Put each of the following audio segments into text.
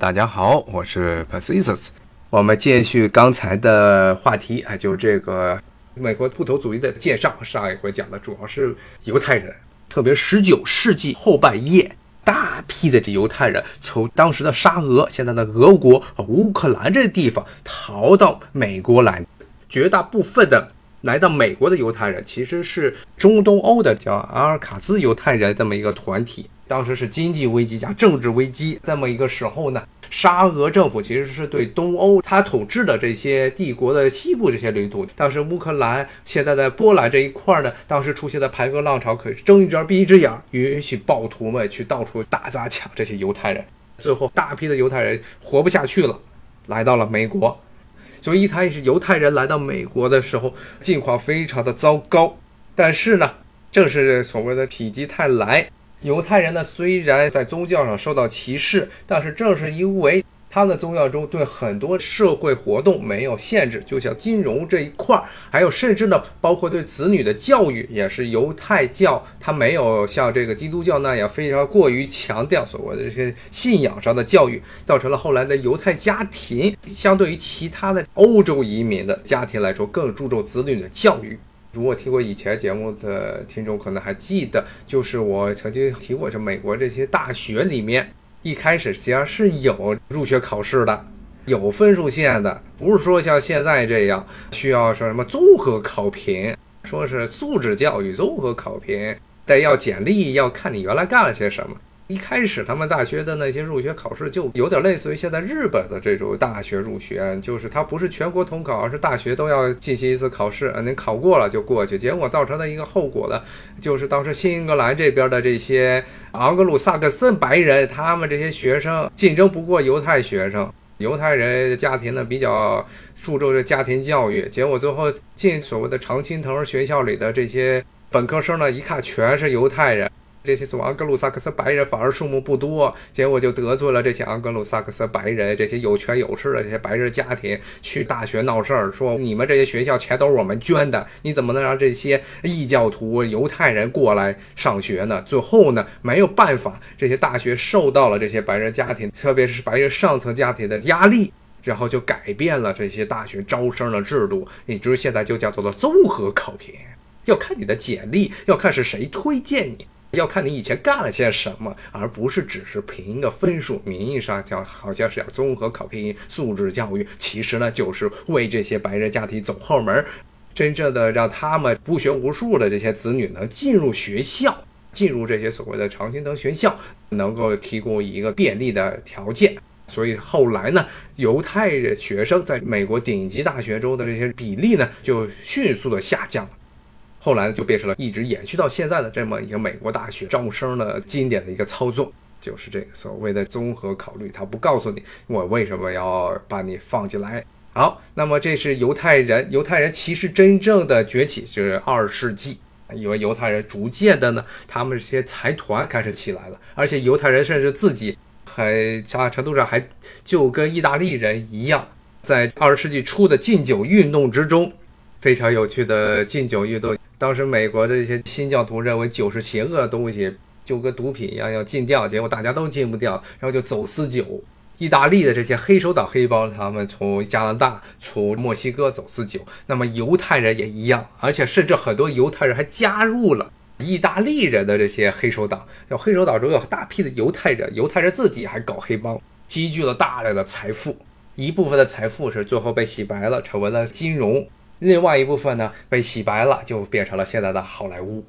大家好，我是 Pacisus。我们继续刚才的话题，啊，就这个美国布头主义的介绍。上一回讲的主要是犹太人，特别十九世纪后半叶，大批的这犹太人从当时的沙俄，现在的俄国、乌克兰这地方逃到美国来。绝大部分的来到美国的犹太人，其实是中东欧的叫阿尔卡兹犹太人这么一个团体。当时是经济危机加政治危机这么一个时候呢，沙俄政府其实是对东欧他统治的这些帝国的西部这些领土，当时乌克兰现在的波兰这一块呢，当时出现的排戈浪潮可是睁一只眼闭一只眼，允许暴徒们去到处打砸抢这些犹太人，最后大批的犹太人活不下去了，来到了美国，所以一开始犹太人来到美国的时候，境况非常的糟糕，但是呢，正是所谓的否极泰来。犹太人呢，虽然在宗教上受到歧视，但是正是因为他们的宗教中对很多社会活动没有限制，就像金融这一块儿，还有甚至呢，包括对子女的教育，也是犹太教，它没有像这个基督教那样非常过于强调所谓的这些信仰上的教育，造成了后来的犹太家庭相对于其他的欧洲移民的家庭来说，更注重子女的教育。如果听过以前节目的听众可能还记得，就是我曾经提过，就美国这些大学里面一开始实际上是有入学考试的，有分数线的，不是说像现在这样需要说什么综合考评，说是素质教育综合考评，得要简历，要看你原来干了些什么。一开始他们大学的那些入学考试就有点类似于现在日本的这种大学入学，就是它不是全国统考，而是大学都要进行一次考试，您考过了就过去。结果造成的一个后果呢，就是当时新英格兰这边的这些昂格鲁萨克森白人，他们这些学生竞争不过犹太学生，犹太人家庭呢比较注重这家庭教育，结果最后进所谓的常青藤学校里的这些本科生呢，一看全是犹太人。这些所谓昂格鲁萨克斯白人反而数目不多，结果就得罪了这些昂格鲁萨克斯白人，这些有权有势的这些白人家庭去大学闹事儿，说你们这些学校钱都是我们捐的，你怎么能让这些异教徒犹太人过来上学呢？最后呢，没有办法，这些大学受到了这些白人家庭，特别是白人上层家庭的压力，然后就改变了这些大学招生的制度，也就是现在就叫做了综合考评，要看你的简历，要看是谁推荐你。要看你以前干了些什么，而不是只是凭一个分数。名义上叫好像是要综合考评素质教育，其实呢就是为这些白人家庭走后门，真正的让他们不学无术的这些子女能进入学校，进入这些所谓的常青藤学校，能够提供一个便利的条件。所以后来呢，犹太学生在美国顶级大学中的这些比例呢，就迅速的下降了。后来呢就变成了一直延续到现在的这么一个美国大学招生的经典的一个操作，就是这个所谓的综合考虑，他不告诉你我为什么要把你放进来。好，那么这是犹太人，犹太人其实真正的崛起是二世纪，因为犹太人逐渐的呢，他们这些财团开始起来了，而且犹太人甚至自己还很大程度上还就跟意大利人一样，在二十世纪初的禁酒运动之中，非常有趣的禁酒运动。当时美国的这些新教徒认为酒是邪恶的东西，就跟毒品一样要禁掉，结果大家都禁不掉，然后就走私酒。意大利的这些黑手党黑帮，他们从加拿大、从墨西哥走私酒。那么犹太人也一样，而且甚至很多犹太人还加入了意大利人的这些黑手党。叫黑手党中有大批的犹太人，犹太人自己还搞黑帮，积聚了大量的财富。一部分的财富是最后被洗白了，成为了金融。另外一部分呢，被洗白了，就变成了现在的好莱坞。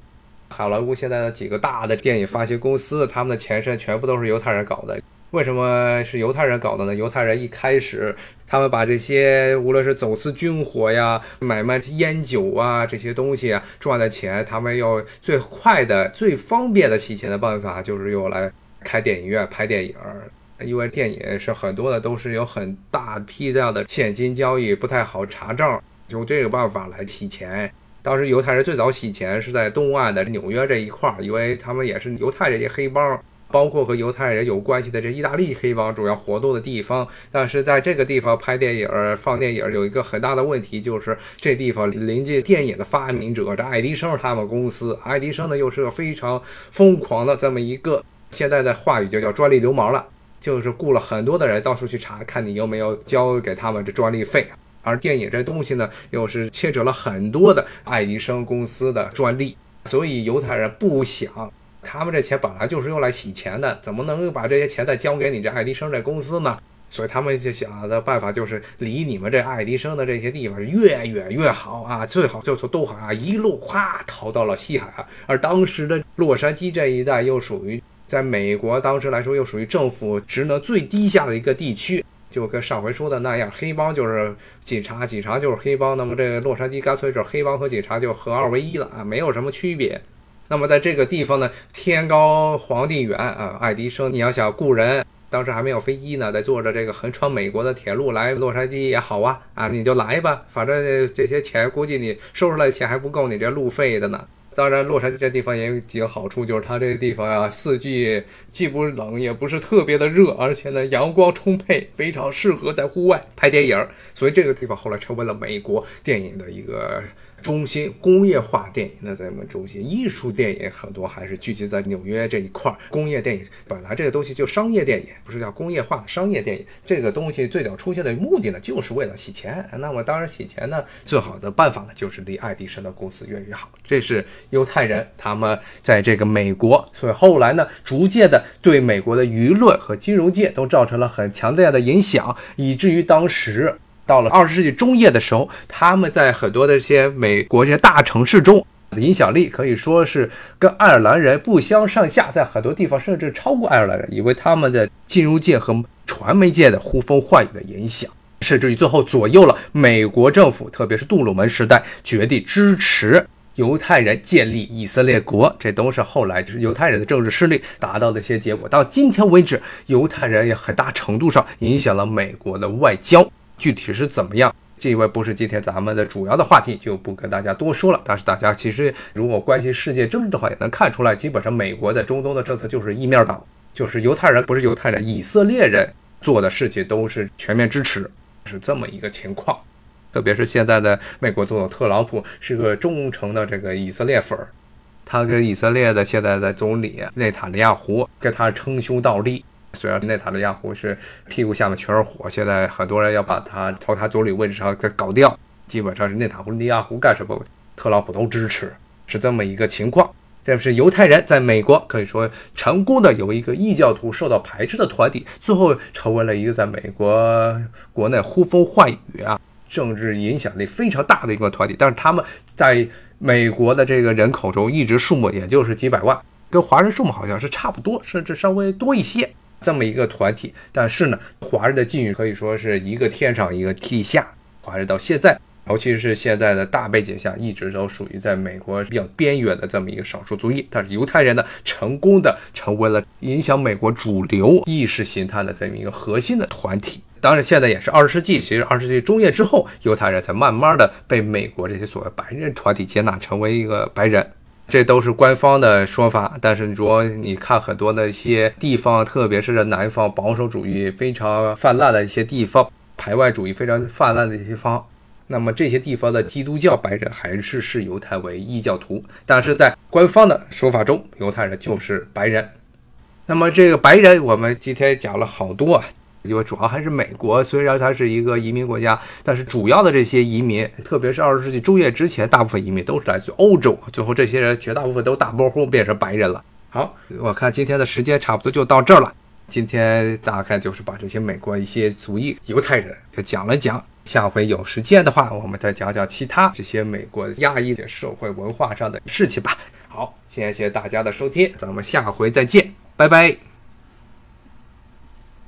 好莱坞现在的几个大的电影发行公司，他们的前身全部都是犹太人搞的。为什么是犹太人搞的呢？犹太人一开始，他们把这些无论是走私军火呀、买卖烟酒啊这些东西啊赚的钱，他们要最快的、最方便的洗钱的办法，就是用来开电影院拍电影。因为电影是很多的都是有很大批量的现金交易，不太好查账。用这个办法来洗钱。当时犹太人最早洗钱是在东岸的纽约这一块儿，因为他们也是犹太这些黑帮，包括和犹太人有关系的这意大利黑帮主要活动的地方。但是在这个地方拍电影、放电影有一个很大的问题，就是这地方临近电影的发明者，这爱迪生他们公司。爱迪生呢又是个非常疯狂的这么一个，现在的话语就叫专利流氓了。就是雇了很多的人到处去查，看你有没有交给他们这专利费。而电影这东西呢，又是牵扯了很多的爱迪生公司的专利，所以犹太人不想，他们这钱本来就是用来洗钱的，怎么能把这些钱再交给你这爱迪生这公司呢？所以他们就想的办法就是离你们这爱迪生的这些地方越远越好啊，最好就从东海啊一路哗逃到了西海岸。而当时的洛杉矶这一带又属于在美国当时来说又属于政府职能最低下的一个地区。就跟上回说的那样，黑帮就是警察，警察就是黑帮。那么这个洛杉矶干脆是黑帮和警察就合二为一了啊，没有什么区别。那么在这个地方呢，天高皇帝远啊，爱迪生，你要想雇人，当时还没有飞机呢，在坐着这个横穿美国的铁路来洛杉矶也好啊啊，你就来吧，反正这些钱估计你收出来钱还不够你这路费的呢。当然，洛杉矶这地方也有几个好处，就是它这个地方啊，四季既不冷，也不是特别的热，而且呢，阳光充沛，非常适合在户外拍电影。所以这个地方后来成为了美国电影的一个。中心工业化电影的咱们中心，艺术电影很多还是聚集在纽约这一块儿。工业电影本来这个东西就商业电影，不是叫工业化商业电影。这个东西最早出现的目的呢，就是为了洗钱。那么当然洗钱呢，最好的办法呢，就是离爱迪生的公司越越好。这是犹太人他们在这个美国，所以后来呢，逐渐的对美国的舆论和金融界都造成了很强大的影响，以至于当时。到了二十世纪中叶的时候，他们在很多的这些美国这些大城市中的影响力可以说是跟爱尔兰人不相上下，在很多地方甚至超过爱尔兰人，因为他们的金融界和传媒界的呼风唤雨的影响，甚至于最后左右了美国政府，特别是杜鲁门时代决定支持犹太人建立以色列国，这都是后来就是犹太人的政治势力达到的一些结果。到今天为止，犹太人也很大程度上影响了美国的外交。具体是怎么样？这一位不是今天咱们的主要的话题，就不跟大家多说了。但是大家其实如果关心世界政治的话，也能看出来，基本上美国在中东的政策就是一面倒，就是犹太人不是犹太人，以色列人做的事情都是全面支持，是这么一个情况。特别是现在的美国总统特朗普是个忠诚的这个以色列粉儿，他跟以色列的现在的总理内塔尼亚胡跟他称兄道弟。虽然内塔尼亚胡是屁股下面全是火，现在很多人要把他从他总理位置上给搞掉，基本上是内塔尼亚胡干什么，特朗普都支持，是这么一个情况。这是犹太人在美国可以说成功的由一个异教徒受到排斥的团体，最后成为了一个在美国国内呼风唤雨啊，政治影响力非常大的一个团体。但是他们在美国的这个人口中一直数目也就是几百万，跟华人数目好像是差不多，甚至稍微多一些。这么一个团体，但是呢，华人的境遇可以说是一个天上一个地下。华人到现在，尤其是现在的大背景下，一直都属于在美国比较边缘的这么一个少数族裔。但是犹太人呢，成功的成为了影响美国主流意识形态的这么一个核心的团体。当然，现在也是二十世纪，其实二十世纪中叶之后，犹太人才慢慢的被美国这些所谓白人团体接纳，成为一个白人。这都是官方的说法，但是如果你看很多的一些地方，特别是南方保守主义非常泛滥的一些地方，排外主义非常泛滥的一些地方，那么这些地方的基督教白人还是视犹太为异教徒，但是在官方的说法中，犹太人就是白人。那么这个白人，我们今天讲了好多啊。因为主要还是美国，虽然它是一个移民国家，但是主要的这些移民，特别是二十世纪中叶之前，大部分移民都是来自欧洲。最后这些人绝大部分都大波呼变成白人了。好，我看今天的时间差不多就到这儿了。今天大概就是把这些美国一些族裔犹太人就讲了讲。下回有时间的话，我们再讲讲其他这些美国压抑的社会文化上的事情吧。好，谢谢大家的收听，咱们下回再见，拜拜。